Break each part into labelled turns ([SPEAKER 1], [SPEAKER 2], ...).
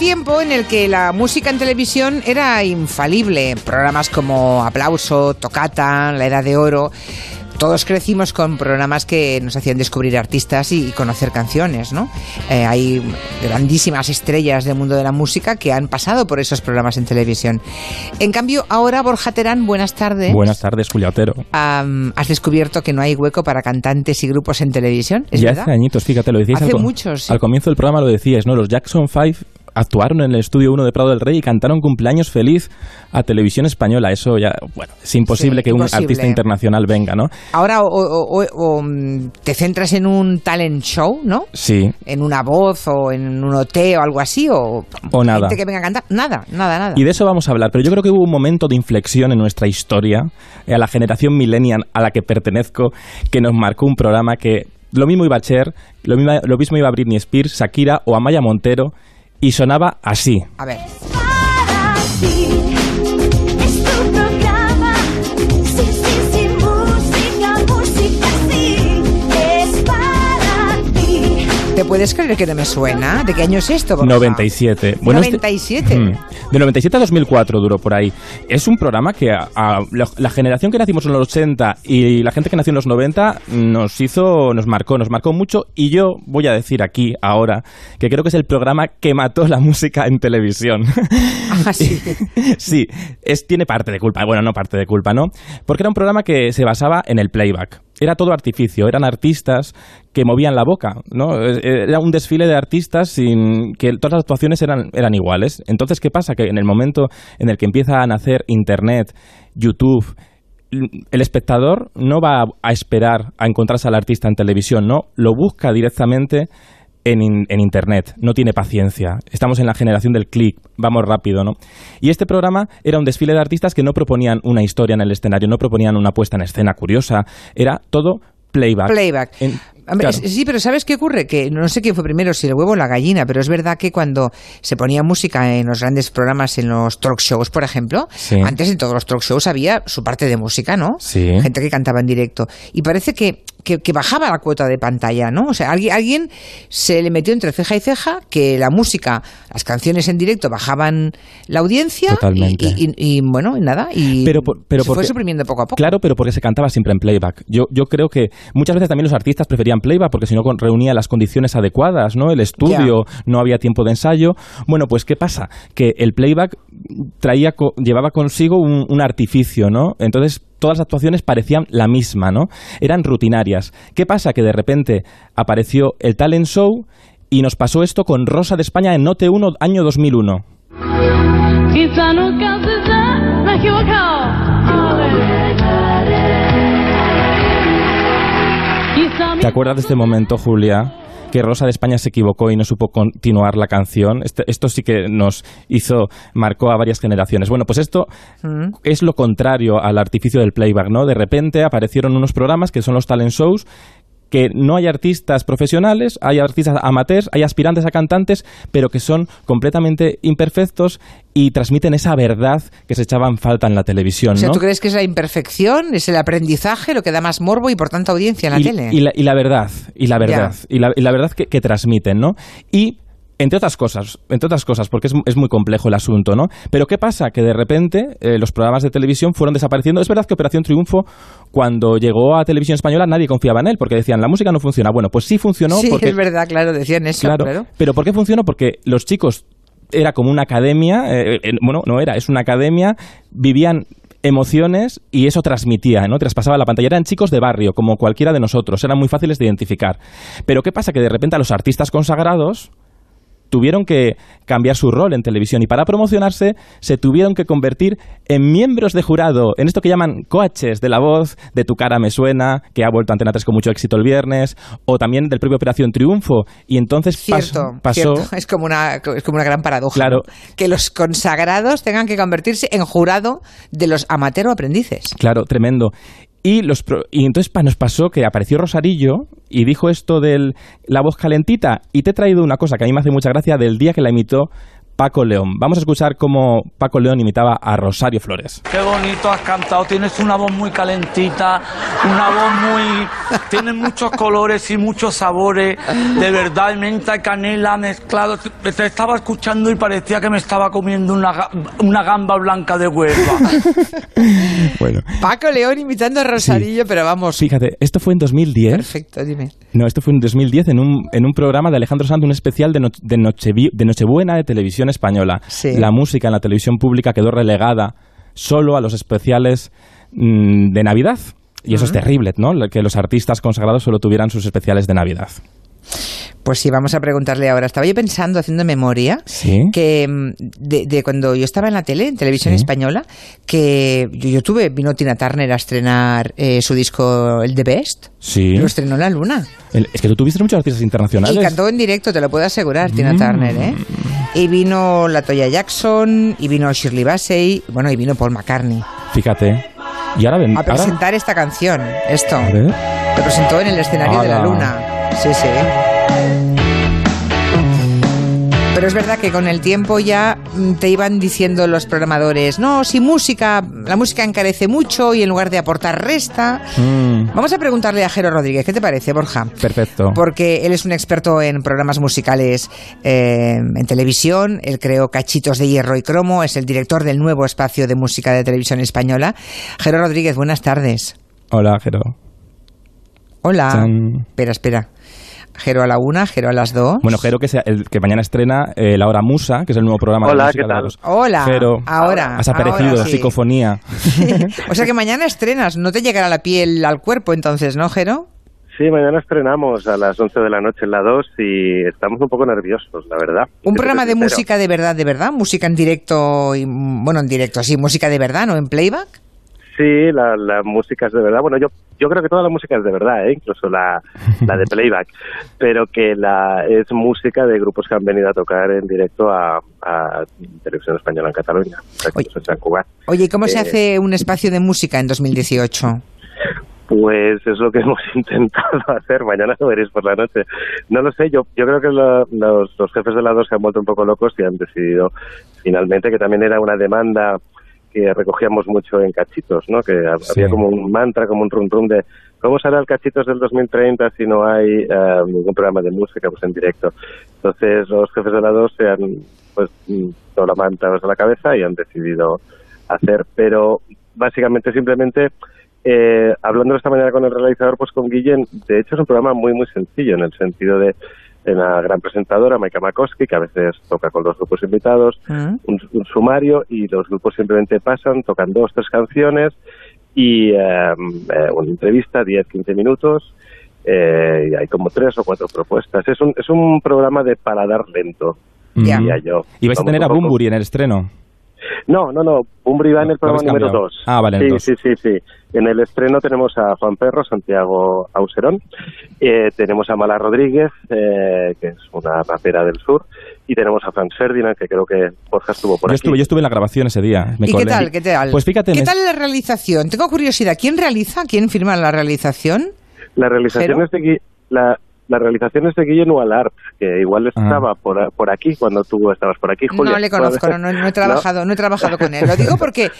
[SPEAKER 1] tiempo en el que la música en televisión era infalible. Programas como Aplauso, Tocata, La Edad de Oro todos crecimos con programas que nos hacían descubrir artistas y, conocer canciones, ¿no? Eh, hay grandísimas estrellas del mundo de la música que han pasado por esos programas en televisión. En cambio, ahora, Borja Terán, buenas tardes.
[SPEAKER 2] Buenas tardes, Julia Otero.
[SPEAKER 1] has descubierto que no hay hueco para cantantes y grupos en televisión, ¿es
[SPEAKER 2] ya
[SPEAKER 1] verdad?
[SPEAKER 2] hace añitos, fíjate, lo decías
[SPEAKER 1] hace
[SPEAKER 2] al,
[SPEAKER 1] muchos,
[SPEAKER 2] al comienzo del programa lo decías, ¿no? Los Jackson 5 actuaron en el estudio 1 de Prado del Rey y cantaron cumpleaños feliz a televisión española. Eso ya, bueno, es imposible que un artista internacional venga, ¿no?
[SPEAKER 1] Ahora o, mm, te centras en un talent show, ¿no?
[SPEAKER 2] Sí.
[SPEAKER 1] En una voz o en un OT o algo así, o,
[SPEAKER 2] o nada.
[SPEAKER 1] gente que venga a cantar. Nada, nada, nada.
[SPEAKER 2] Y de eso vamos a hablar, pero yo creo que hubo un momento de inflexión en nuestra historia, a la generación millennial a la que pertenezco, que nos marcó un programa que lo mismo iba a Cher, lo mismo, lo mismo iba a Britney Spears, Shakira o Amaya Montero, y sonaba así.
[SPEAKER 1] A ver. ¿Te puedes creer que no me suena? ¿De qué año es esto?
[SPEAKER 2] 97.
[SPEAKER 1] Bueno, 97. Este,
[SPEAKER 2] de 97 a 2004 duró por ahí. Es un programa que a, la, generación que nacimos en los 80 y la gente que nació en los 90 nos hizo, nos marcó, nos marcó mucho. Y yo voy a decir aquí, ahora, que creo que es el programa que mató la música en televisión.
[SPEAKER 1] Ah, sí.
[SPEAKER 2] sí, es, tiene parte de culpa. Bueno, no parte de culpa, ¿no? Porque era un programa que se basaba en el playback era todo artificio, eran artistas que movían la boca, ¿no? Era un desfile de artistas sin que todas las actuaciones eran, eran iguales. Entonces, ¿qué pasa? Que en el momento en el que empieza a nacer Internet, YouTube, el espectador no va a esperar a encontrarse al artista en televisión, no, lo busca directamente en, Internet, no tiene paciencia. Estamos en la generación del click, vamos rápido, ¿no? Y este programa era un desfile de artistas que no proponían una historia en el escenario, no proponían una puesta en escena curiosa, era todo playback.
[SPEAKER 1] Playback. Sí, pero ¿sabes qué ocurre? Que no sé quién fue primero, si el huevo o la gallina, pero es verdad que cuando se ponía música en los grandes programas, en los talk shows, por ejemplo, antes en todos los talk shows había su parte de música, ¿no?
[SPEAKER 2] Sí.
[SPEAKER 1] Gente que cantaba en directo. Y parece que que, bajaba la cuota de pantalla, ¿no? O sea, alguien, alguien se le metió entre ceja y ceja que la música, las canciones en directo bajaban la audiencia Y, y, bueno, y nada, y
[SPEAKER 2] pero, pero
[SPEAKER 1] se fue suprimiendo poco a poco.
[SPEAKER 2] Claro, pero porque se cantaba siempre en playback. Yo, yo creo que muchas veces también los artistas preferían playback porque si no reunía las condiciones adecuadas, ¿no? El estudio, no había tiempo de ensayo. Bueno, pues ¿qué pasa? Que el playback traía, llevaba consigo un, un artificio, ¿no? Entonces todas las actuaciones parecían la misma, ¿no? Eran rutinarias. ¿Qué pasa? Que de repente apareció el talent show y nos pasó esto con Rosa de España en Note 1 año 2001. ¿Te acuerdas de este momento, Julia? Que Rosa de España se equivocó y no supo continuar la canción. Este, esto sí que nos hizo, marcó a varias generaciones. Bueno, pues esto mm. es lo contrario al artificio del playback, ¿no? De repente aparecieron unos programas que son los talent shows que no hay artistas profesionales, hay artistas amateurs, hay aspirantes a cantantes, pero que son completamente imperfectos y transmiten esa verdad que se echaban falta en la televisión. O
[SPEAKER 1] sea, ¿tú crees que es la imperfección, es el aprendizaje lo que da más morbo y por tanto audiencia en la tele?
[SPEAKER 2] Y la, y la verdad, y la verdad, y la, y la, verdad que, que transmiten, ¿no? Y entre otras cosas, entre otras cosas, porque es, es, muy complejo el asunto, ¿no? Pero ¿qué pasa? Que de repente eh, los programas de televisión fueron desapareciendo. Es verdad que Operación Triunfo, cuando llegó a Televisión Española, nadie confiaba en él, porque decían, la música no funciona. Bueno, pues sí funcionó.
[SPEAKER 1] Sí,
[SPEAKER 2] porque,
[SPEAKER 1] es verdad, claro, decían eso.
[SPEAKER 2] Claro, Pero ¿por qué funcionó? Porque los chicos era como una academia, eh, eh, bueno, no era, es una academia, vivían emociones y eso transmitía, ¿no? Traspasaba la pantalla. Eran chicos de barrio, como cualquiera de nosotros, eran muy fáciles de identificar. Pero ¿qué pasa? Que de repente a los artistas consagrados tuvieron que cambiar su rol en televisión y para promocionarse se tuvieron que convertir en miembros de jurado, en esto que llaman coaches de la voz, de Tu cara me suena, que ha vuelto a Antena 3 con mucho éxito el viernes, o también del propio Operación Triunfo. Y entonces pasó...
[SPEAKER 1] Es, como una, es como una gran paradoja.
[SPEAKER 2] Claro.
[SPEAKER 1] Que los consagrados tengan que convertirse en jurado de los amateur aprendices.
[SPEAKER 2] Claro, tremendo. Y, los, y entonces nos pasó que apareció Rosarillo y dijo esto de la voz calentita y te he traído una cosa que a mí me hace mucha gracia del día que la imitó Paco León. Vamos a escuchar cómo Paco León imitaba a Rosario Flores.
[SPEAKER 3] Qué bonito has cantado, tienes una voz muy calentita, una voz muy... Tienes muchos colores y muchos sabores, de verdad, menta y canela mezclado. Te estaba escuchando y parecía que me estaba comiendo una, una gamba blanca de Huelva.
[SPEAKER 2] bueno.
[SPEAKER 1] Paco León imitando a Rosarillo, pero vamos...
[SPEAKER 2] Fíjate, esto fue en 2010.
[SPEAKER 1] Perfecto, dime.
[SPEAKER 2] No, esto fue en 2010 en un, en un programa de Alejandro Sanz, un especial de, de, de Nochebuena de televisión española. La música en la televisión pública quedó relegada solo a los especiales mm, de Navidad. Y eso es terrible, ¿no? Que los artistas consagrados solo tuvieran sus especiales de Navidad.
[SPEAKER 1] Pues sí, vamos a preguntarle ahora. Estaba yo pensando, haciendo memoria, que mm, de, cuando yo estaba en la tele, en televisión española, que yo, tuve, vino Tina Turner a estrenar eh, su disco El The Best.
[SPEAKER 2] Sí.
[SPEAKER 1] Lo estrenó en la luna.
[SPEAKER 2] es que tú tuviste muchos artistas internacionales.
[SPEAKER 1] Y cantó en directo, te lo puedo asegurar, Tina mm. Turner, ¿eh? Y vino Latoya Jackson, y vino Shirley Bassey, bueno, y vino Paul McCartney.
[SPEAKER 2] Fíjate. Y ahora ven,
[SPEAKER 1] A presentar esta canción, esto. Lo presentó en el escenario de la luna. Sí, sí. Pero es verdad que con el tiempo ya mm, te iban diciendo los programadores, no, si música, la música encarece mucho y en lugar de aportar resta. Mm. Vamos a preguntarle a Jero Rodríguez, ¿qué te parece, Borja?
[SPEAKER 2] Perfecto.
[SPEAKER 1] Porque él es un experto en programas musicales eh, en televisión, él creó Cachitos de Hierro y Cromo, es el director del nuevo espacio de música de televisión española. Jero Rodríguez, buenas tardes.
[SPEAKER 2] Hola, Jero.
[SPEAKER 1] Hola. Espera, espera. Jero a la una, Jero a las dos.
[SPEAKER 2] Bueno, Jero que, sea el, que mañana estrena eh, La Hora Musa, que es el nuevo programa
[SPEAKER 4] Hola,
[SPEAKER 2] de música
[SPEAKER 4] ¿qué tal?
[SPEAKER 1] Hola,
[SPEAKER 2] Jero,
[SPEAKER 1] ahora.
[SPEAKER 2] Has aparecido, psicofonía.
[SPEAKER 1] o sea que mañana estrenas, no te llegará la piel al cuerpo entonces, ¿no, Jero?
[SPEAKER 4] Sí, mañana estrenamos a las 11 de la noche en la 2 y estamos un poco nerviosos, la verdad.
[SPEAKER 1] Un programa de música de verdad, de verdad, música en directo, y, bueno, en directo, sí, música de verdad, ¿no? En playback.
[SPEAKER 4] Sí, la, música es de verdad. Bueno, yo, yo creo que toda la música es de verdad, ¿eh? incluso la, la de playback, pero que la es música de grupos que han venido a tocar en directo a, Televisión Española en Cataluña,
[SPEAKER 1] oye, Oye, ¿y cómo se eh, hace un espacio de música en 2018?
[SPEAKER 4] Pues es lo que hemos intentado hacer. Mañana lo veréis por la noche. No lo sé, yo, yo creo que los, los jefes de la dos se han vuelto un poco locos y han decidido finalmente que también era una demanda que recogíamos mucho en cachitos, ¿no? Que había como un mantra, como un rum rum de ¿cómo será el cachitos del 2030 si no hay eh, ningún programa de música pues en directo? Entonces los jefes de la dos se han pues todo la manta a la cabeza y han decidido hacer, pero básicamente simplemente eh, hablando de esta manera con el realizador, pues con Guillén, de hecho es un programa muy muy sencillo en el sentido de una gran presentadora, Maika Makoski, que a veces toca con los grupos invitados, mm. un, sumario y los grupos simplemente pasan, tocan dos, tres canciones y em, eh, una entrevista, 10, 15 minutos. Eh, y hay como tres o cuatro propuestas. Es un, es un programa de paladar lento, diría yo.
[SPEAKER 2] ¿Y vais a tener a Bumburi en el estreno?
[SPEAKER 4] No, no, no. Bumburi va en el programa número 2.
[SPEAKER 2] Ah, vale.
[SPEAKER 4] Sí, sí, sí, sí. En el estreno tenemos a Juan Perro, Santiago Auserón, eh, tenemos a Mala Rodríguez, eh, que es una rapera del sur, y tenemos a Franz Ferdinand, que creo que Borja estuvo por
[SPEAKER 2] yo
[SPEAKER 4] aquí.
[SPEAKER 2] Estuve, yo estuve en la grabación ese día.
[SPEAKER 1] ¿Y qué tal? ¿Qué tal?
[SPEAKER 2] Pues fíjate.
[SPEAKER 1] ¿Qué tal la realización? Tengo curiosidad. ¿Quién realiza? ¿Quién firma la realización?
[SPEAKER 4] La realización es de la, la realización es de Guillermo Nualart, que igual ah. estaba por, por, aquí cuando tú estabas por aquí, Julia.
[SPEAKER 1] No le conozco, no, he trabajado, ¿No? he trabajado con él. Lo digo porque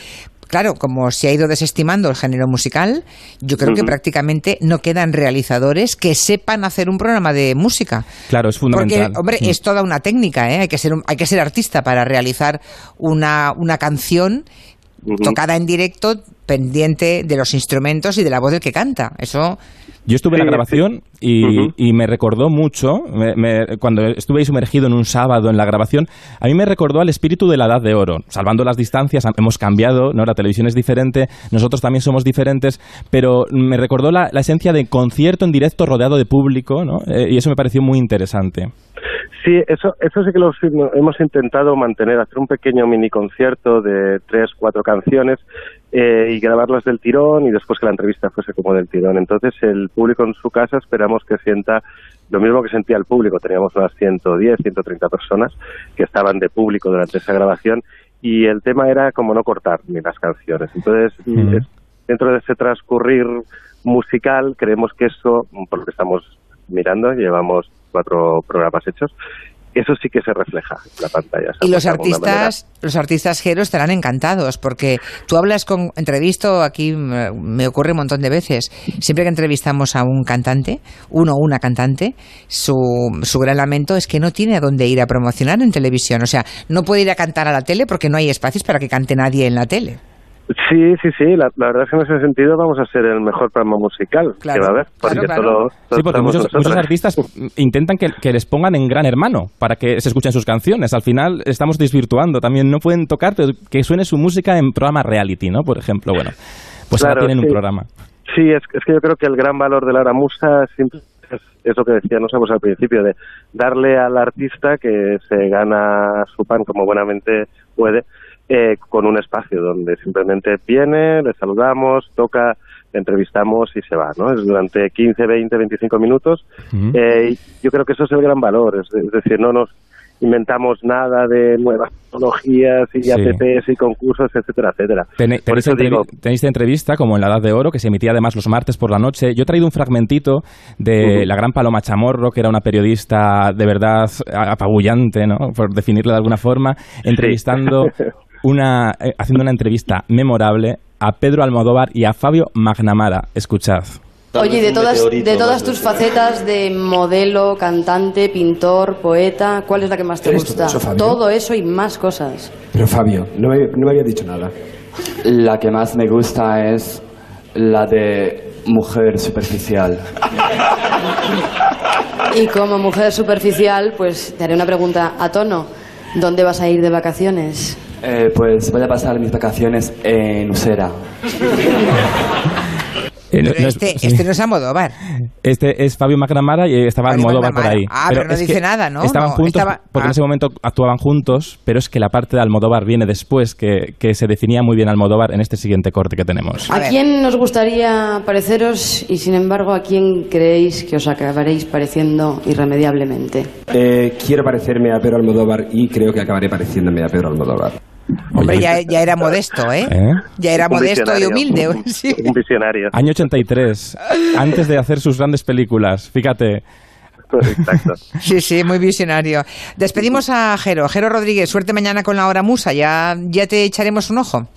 [SPEAKER 1] claro, como se ha ido desestimando el género musical, yo creo que prácticamente no quedan realizadores que sepan hacer un programa de música.
[SPEAKER 2] Claro, es fundamental.
[SPEAKER 1] Porque, hombre, es toda una técnica, ¿eh? Hay que ser, hay que ser artista para realizar una, una canción tocada en directo, pendiente de los instrumentos y de la voz del que canta. Eso
[SPEAKER 2] yo estuve en la grabación y, me recordó mucho, cuando estuve ahí sumergido en un sábado en la grabación, a mí me recordó al espíritu de la Edad de Oro. Salvando las distancias, hemos cambiado, ¿no? la televisión es diferente, nosotros también somos diferentes, pero me recordó la, esencia de concierto en directo rodeado de público, ¿no? Eh, y eso me pareció muy interesante.
[SPEAKER 4] Sí, eso, eso sí que lo hemos intentado mantener, hacer un pequeño mini concierto de tres, cuatro canciones eh, y grabarlas del tirón y después que la entrevista fuese como del tirón. Entonces el público en su casa esperamos que sienta lo mismo que sentía el público. Teníamos unas 110, 130 personas que estaban de público durante esa grabación y el tema era como no cortar ni las canciones. Entonces, dentro de ese transcurrir musical, creemos que eso, por lo que estamos mirando, llevamos cuatro programas hechos, eso sí que se refleja en la pantalla.
[SPEAKER 1] Y los artistas, los artistas Jero estarán encantados porque tú hablas con entrevisto aquí me ocurre un montón de veces. Siempre que entrevistamos a un cantante, uno o una cantante, su, su gran lamento es que no tiene a dónde ir a promocionar en televisión. O sea, no puede ir a cantar a la tele porque no hay espacios para que cante nadie en la tele.
[SPEAKER 4] Sí, sí, sí. La, verdad es que en ese sentido vamos a ser el mejor programa musical que va a haber.
[SPEAKER 2] sí, porque muchos, artistas intentan que, les pongan en gran hermano para que se escuchen sus canciones. Al final estamos desvirtuando. También no pueden tocar que suene su música en programa reality, ¿no? Por ejemplo, bueno, pues ahora tienen un programa.
[SPEAKER 4] Sí, es, que yo creo que el gran valor de la musa es, es lo que decíamos al principio, de darle al artista que se gana su pan como buenamente puede eh, con un espacio donde simplemente viene, le saludamos, toca, le entrevistamos y se va, ¿no? Es durante 15, 20, 25 minutos. eh, yo creo que eso es el gran valor, es, decir, no nos inventamos nada de nuevas tecnologías y apps y concursos, etcétera, etcétera.
[SPEAKER 2] tenéis entrevista, como en la Edad de Oro, que se emitía además los martes por la noche. Yo he traído un fragmentito de la gran Paloma Chamorro, que era una periodista de verdad apabullante, ¿no? Por definirla de alguna forma, entrevistando una, eh, haciendo una entrevista memorable a Pedro Almodóvar y a Fabio Magnamara. Escuchad.
[SPEAKER 5] Oye, de todas, de todas tus facetas de modelo, cantante, pintor, poeta, ¿cuál es la que más te gusta? Todo eso, y más cosas.
[SPEAKER 6] Pero Fabio, no me, no me había dicho nada.
[SPEAKER 7] La que más me gusta es la de mujer superficial.
[SPEAKER 5] Y como mujer superficial, pues te haré una pregunta a tono. ¿Dónde vas a ir de vacaciones?
[SPEAKER 7] Eh, pues voy a pasar mis vacaciones en Usera.
[SPEAKER 1] Eh, este, este no es Almodóvar.
[SPEAKER 2] Este es Fabio Macramara y estaba Almodóvar por ahí.
[SPEAKER 1] Ah, pero, no dice nada, ¿no?
[SPEAKER 2] Estaban juntos porque en ese ah. momento actuaban juntos, pero es que la parte de Almodóvar viene después, que, que se definía muy bien Almodóvar en este siguiente corte que tenemos.
[SPEAKER 5] ¿A, quién nos gustaría pareceros y sin embargo a quién creéis que os acabaréis pareciendo irremediablemente?
[SPEAKER 6] Eh, quiero parecerme a Pedro Almodóvar y creo que acabaré pareciéndome a Pedro Almodóvar.
[SPEAKER 1] Hombre, ya, ya, era modesto, ¿eh? ¿Eh? Ya era modesto y humilde.
[SPEAKER 4] Un visionario.
[SPEAKER 2] Año 83, antes de hacer sus grandes películas, fíjate.
[SPEAKER 4] Exacto.
[SPEAKER 1] Sí, sí, muy visionario. Despedimos a Jero. Jero Rodríguez, suerte mañana con la hora musa. Ya, ya te echaremos un ojo.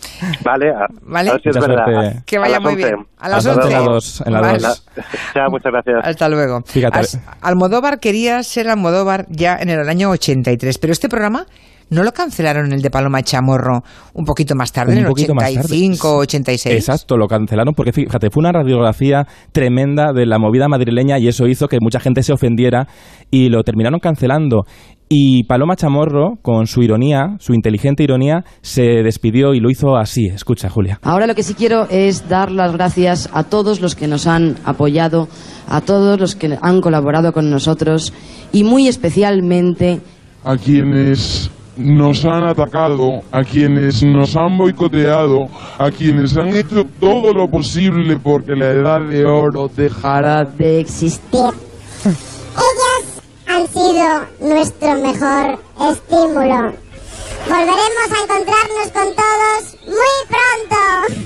[SPEAKER 4] Vale, a,
[SPEAKER 1] ¿Vale?
[SPEAKER 4] A ver si es verdad.
[SPEAKER 1] Que vaya muy bien. A las 11.
[SPEAKER 2] En la 2. En la
[SPEAKER 4] Chao, muchas gracias.
[SPEAKER 1] Hasta luego.
[SPEAKER 2] Fíjate.
[SPEAKER 1] Almodóvar quería ser Almodóvar ya en el año 83, pero este programa ¿No lo cancelaron el de Paloma Chamorro un poquito más tarde, en el 85, 86?
[SPEAKER 2] Exacto, lo cancelaron porque, fíjate, fue una radiografía tremenda de la movida madrileña y eso hizo que mucha gente se ofendiera y lo terminaron cancelando. Y Paloma Chamorro, con su ironía, su inteligente ironía, se despidió y lo hizo así. Escucha, Julia.
[SPEAKER 5] Ahora lo que sí quiero es dar las gracias a todos los que nos han apoyado, a todos los que han colaborado con nosotros y muy especialmente
[SPEAKER 8] a quienes nos han atacado, a quienes nos han boicoteado, a quienes han hecho todo lo posible porque la edad de oro dejara
[SPEAKER 5] de existir.
[SPEAKER 9] Ellas han sido nuestro mejor estímulo. Volveremos a encontrarnos con todos muy pronto.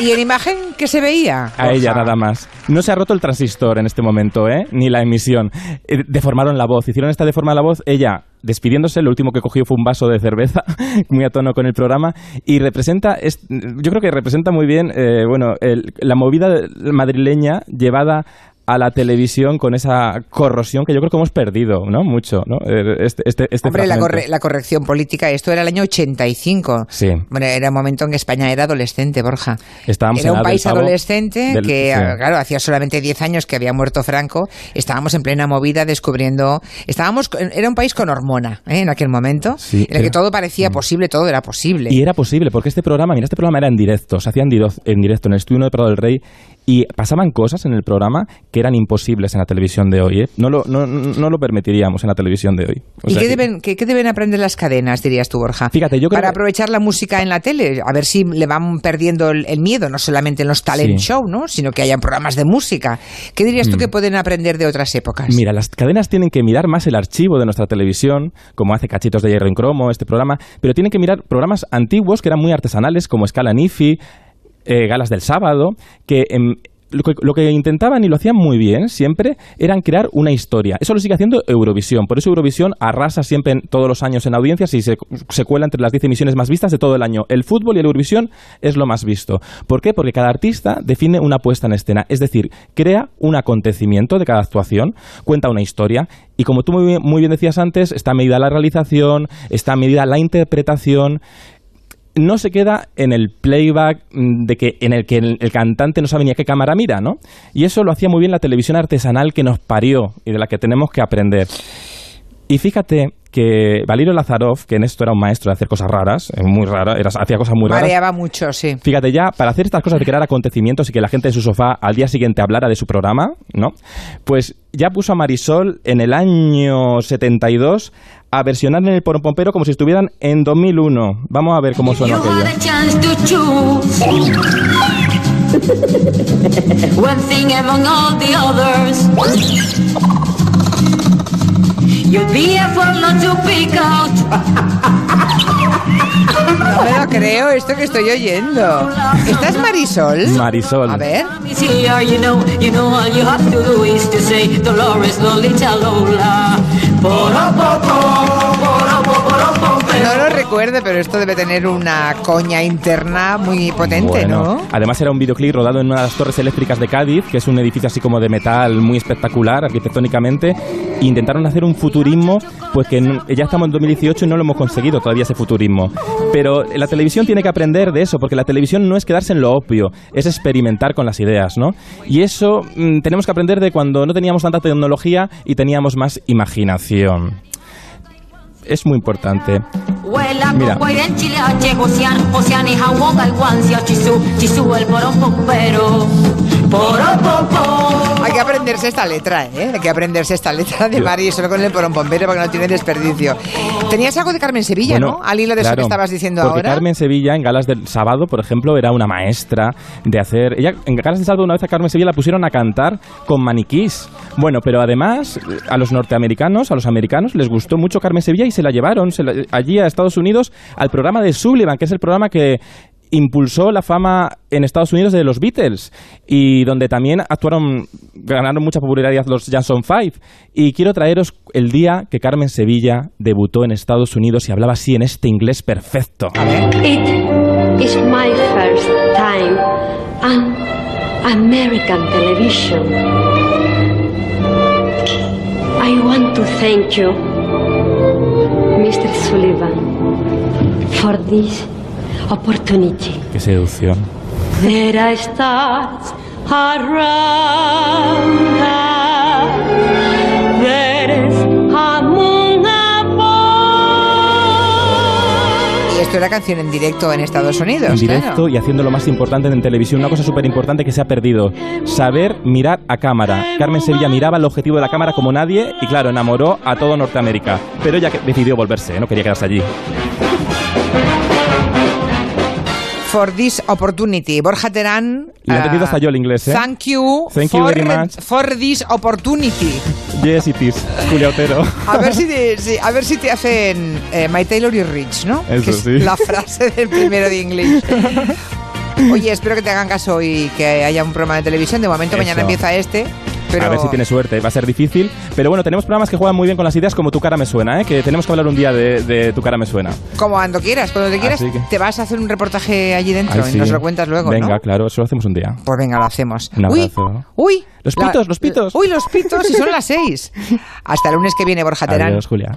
[SPEAKER 1] ¿Y en imagen qué se veía?
[SPEAKER 2] A ella nada más. No se ha roto el transistor en este momento, ¿eh? Ni la emisión. Eh, deformaron la voz. Hicieron esta deforma la voz. Ella despidiéndose, lo último que cogió fue un vaso de cerveza, muy a tono con el programa, y representa, yo creo que representa muy bien, eh, bueno, la movida madrileña llevada a la televisión con esa corrosión que yo creo que hemos perdido, ¿no? Mucho, ¿no? Eh, este, este, este
[SPEAKER 1] Hombre, la, la, corrección política, esto era el año 85.
[SPEAKER 2] Sí.
[SPEAKER 1] Bueno, era un momento en que España era adolescente, Borja.
[SPEAKER 2] Estábamos
[SPEAKER 1] era un país adolescente que, claro, hacía solamente 10 años que había muerto Franco. Estábamos en plena movida descubriendo... Estábamos... Era un país con hormona, ¿eh? En aquel momento. en el que todo parecía mm. posible, todo era posible.
[SPEAKER 2] Y era posible, porque este programa, mira, este programa era en directo, se hacía en, en directo en el estudio de Prado del Rey y pasaban cosas en el programa que eran imposibles en la televisión de hoy. ¿eh? No, lo, no, no, lo permitiríamos en la televisión de hoy.
[SPEAKER 1] ¿Y qué, deben, qué, deben aprender las cadenas, dirías tú, Borja?
[SPEAKER 2] Fíjate, yo
[SPEAKER 1] Para aprovechar la música en la tele, a ver si le van perdiendo el, miedo, no solamente en los talent show, ¿no? sino que hayan programas de música. ¿Qué dirías tú mm. que pueden aprender de otras épocas?
[SPEAKER 2] Mira, las cadenas tienen que mirar más el archivo de nuestra televisión, como hace Cachitos de Hierro en Cromo, este programa, pero tienen que mirar programas antiguos que eran muy artesanales, como Escala Nifi, eh, Galas del Sábado, que lo que, lo que intentaban y lo hacían muy bien siempre eran crear una historia. Eso lo sigue haciendo Eurovisión. Por eso Eurovisión arrasa siempre en- todos los años en audiencias y se, se cuela entre las 10 emisiones más vistas de todo el año. El fútbol y el Eurovisión es lo más visto. ¿Por qué? Porque cada artista define una puesta en escena. Es decir, crea un acontecimiento de cada actuación, cuenta una historia y como tú muy bien, muy bien decías antes, está medida la realización, está medida la interpretación no se queda en el playback mm, de que en el que el, el cantante no sabe ni a qué cámara mira, ¿no? Y eso lo hacía muy bien la televisión artesanal que nos parió y de la que tenemos que aprender. Y fíjate que Valerio Lazarov, que en esto era un maestro de hacer cosas raras, eh, muy raras, era- hacía cosas muy raras.
[SPEAKER 1] Mareaba mucho, sí.
[SPEAKER 2] Fíjate ya, para hacer estas cosas de crear acontecimientos y que la gente en su sofá al día siguiente hablara de su programa, ¿no? Pues ya puso a Marisol en el año 72 a versionar en el Pompero como si estuvieran en 2001. Vamos a ver cómo suena aquello.
[SPEAKER 10] chance to choose one thing among all the others. You'd be a not to pick out.
[SPEAKER 1] No me lo creo esto que estoy oyendo. ¿Esta es Marisol?
[SPEAKER 2] Marisol.
[SPEAKER 1] A ver.
[SPEAKER 10] Is here, you
[SPEAKER 1] No lo recuerdo, pero esto debe tener una coña interna muy potente,
[SPEAKER 2] Bueno,
[SPEAKER 1] ¿no?
[SPEAKER 2] Además era un videoclip rodado en una de las torres eléctricas de Cádiz, que es un edificio así como de metal muy espectacular arquitectónicamente. E intentaron hacer un futurismo, pues que ya estamos en 2018 y no lo hemos conseguido todavía ese futurismo. Pero la televisión tiene que aprender de eso, porque la televisión no es quedarse en lo obvio, es experimentar con las ideas, ¿no? Y eso mm, tenemos que aprender de cuando no teníamos tanta tecnología y teníamos más imaginación. Es muy importante. Mira.
[SPEAKER 1] Hay que aprenderse esta letra, ¿eh? Hay que aprenderse esta letra de Marisol con el porompompero porque no tiene desperdicio. ¿Tenías algo de Carmen Sevilla,
[SPEAKER 2] Bueno,
[SPEAKER 1] no? Al hilo de eso
[SPEAKER 2] claro,
[SPEAKER 1] que estabas diciendo
[SPEAKER 2] porque
[SPEAKER 1] ahora.
[SPEAKER 2] Carmen Sevilla en Galas del Sábado, por ejemplo, era una maestra de hacer... Ella en Galas del Sábado una vez a Carmen Sevilla la pusieron a cantar con maniquís. Bueno, pero además a los norteamericanos, a los americanos, les gustó mucho Carmen Sevilla y se la llevaron se la- allí a Estados Unidos al programa de Sullivan, que es el programa que impulsó la fama en Estados Unidos de los Beatles y donde también actuaron, ganaron mucha popularidad los Jackson Five. Y quiero traeros el día que Carmen Sevilla debutó en Estados Unidos y hablaba así en este inglés perfecto.
[SPEAKER 11] It is my first time on American television. I want to thank you, Mr. Sullivan, for this opportunity.
[SPEAKER 2] Qué seducción.
[SPEAKER 11] There are stars around us. There is a moon above.
[SPEAKER 1] Y esto era canción en directo en Estados Unidos,
[SPEAKER 2] En directo
[SPEAKER 1] claro.
[SPEAKER 2] y haciendo lo más importante en televisión, una cosa súper importante que se ha perdido, saber mirar a cámara. Carmen Sevilla miraba el objetivo de la cámara como nadie y claro, enamoró a todo Norteamérica, pero ella decidió volverse, ¿eh? no quería quedarse allí.
[SPEAKER 1] For this opportunity. Borja Terán.
[SPEAKER 2] Le he
[SPEAKER 1] ah,
[SPEAKER 2] entendido hasta yo el inglés, ¿eh?
[SPEAKER 1] Thank you,
[SPEAKER 2] Thank you
[SPEAKER 1] for,
[SPEAKER 2] very much.
[SPEAKER 1] for this opportunity.
[SPEAKER 2] Yes, it is. Julia Otero.
[SPEAKER 1] A ver si te, sí, a ver si te hacen eh, My Taylor y Rich, ¿no?
[SPEAKER 2] Eso
[SPEAKER 1] que es
[SPEAKER 2] sí.
[SPEAKER 1] la frase del primero de inglés. Oye, espero que te hagan caso y que haya un programa de televisión. De momento, mañana
[SPEAKER 2] Eso.
[SPEAKER 1] empieza este. Pero
[SPEAKER 2] A ver si tienes suerte, va a ser difícil. Pero bueno, tenemos programas que juegan muy bien con las ideas como Tu cara me suena, ¿eh? que tenemos que hablar un día de, de Tu cara me suena.
[SPEAKER 1] como cuando quieras, cuando te quieras,
[SPEAKER 2] que-
[SPEAKER 1] te vas a hacer un reportaje allí dentro
[SPEAKER 2] Ay,
[SPEAKER 1] y nos lo cuentas luego,
[SPEAKER 2] Venga,
[SPEAKER 1] ¿no?
[SPEAKER 2] claro, eso lo hacemos un día.
[SPEAKER 1] Pues venga, lo hacemos.
[SPEAKER 2] Un
[SPEAKER 1] uy,
[SPEAKER 2] abrazo.
[SPEAKER 1] uy.
[SPEAKER 2] Los pitos, los pitos.
[SPEAKER 1] Uy, los pitos, y son las seis. Hasta el lunes que viene, Borja Terán.
[SPEAKER 2] Adiós, Julia.